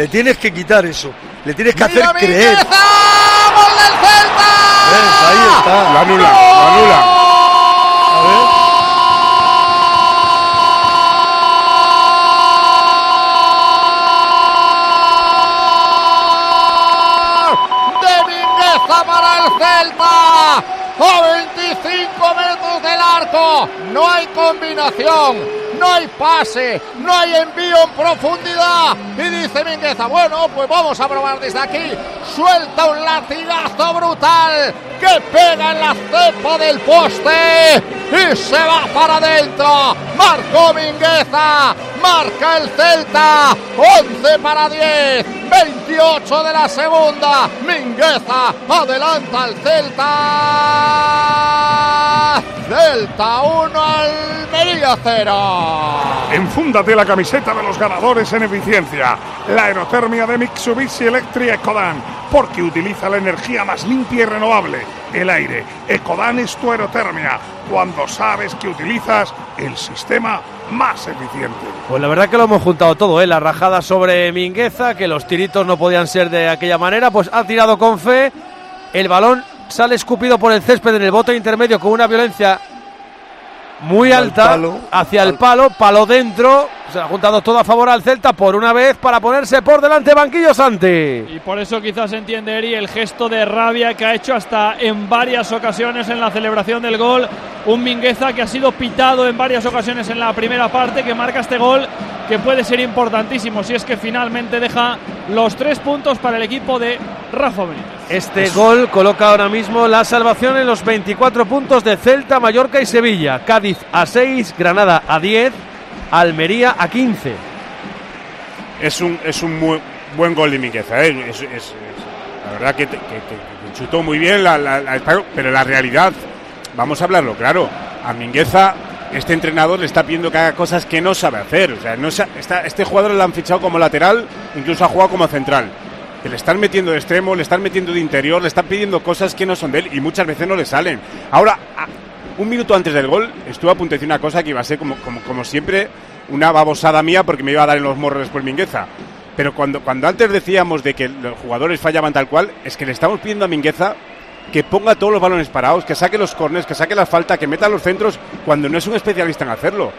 Le tienes que quitar eso. Le tienes que hacer creer. ¡Gol del Celta! ¿Ves? Ahí está. Lo anula, lo anula. A ver. para el Celta. A 25 metros del arco. No hay combinación. No hay pase. No hay envío en profundidad. Y dice Mingueza, bueno, pues vamos a probar desde aquí. Suelta un latigazo brutal que pega en la cepa del poste y se va para adentro. Marcó Mingueza. Marca el Celta. 11 para 10. 28 de la segunda. Mingueza adelanta al Celta. Celta 1, Almería 0. Enfúndate la camiseta de los ganadores en eficiencia. La aerotermia de Mitsubishi Electric Ecodan, porque utiliza la energía más limpia y renovable, el aire. Ecodan es tu aerotermia, cuando sabes que utilizas el sistema más eficiente. Pues la verdad que lo hemos juntado todo, ¿eh? La rajada sobre Mingueza, que los tiritos no podían ser de aquella manera, pues ha tirado con fe. El balón sale escupido por el césped en el bote intermedio con una violencia muy Al alta palo, hacia el al- palo, palo dentro. Se ha juntado todo a favor al Celta por una vez para ponerse por delante Banquillo Santi. Y por eso quizás entiende Eri el gesto de rabia que ha hecho hasta en varias ocasiones en la celebración del gol. Un Mingueza que ha sido pitado en varias ocasiones en la primera parte, que marca este gol que puede ser importantísimo si es que finalmente deja los tres puntos para el equipo de Rafa Benítez. Este gol coloca ahora mismo la salvación en los 24 puntos de Celta, Mallorca y Sevilla. Cádiz a 6, Granada a 10, Almería a 15. Es un, es un buen gol de Mingueza, ¿eh? la verdad que, te- chutó muy bien, la, la- pero la realidad, vamos a hablarlo claro, a Mingueza este entrenador le está pidiendo que haga cosas que no sabe hacer. O sea, no está- este jugador lo han fichado como lateral, incluso ha jugado como central. Que le están metiendo de extremo, le están metiendo de interior, le están pidiendo cosas que no son de él y muchas veces no le salen. Ahora, un minuto antes del gol, estuve a punto de decir una cosa que iba a ser como, como, siempre una babosada mía porque me iba a dar en los morros por Mingueza. Pero cuando, cuando antes decíamos de que los jugadores fallaban tal cual, es que le estamos pidiendo a Mingueza que ponga todos los balones parados, que saque los corners, que saque la falta, que meta los centros, cuando no es un especialista en hacerlo.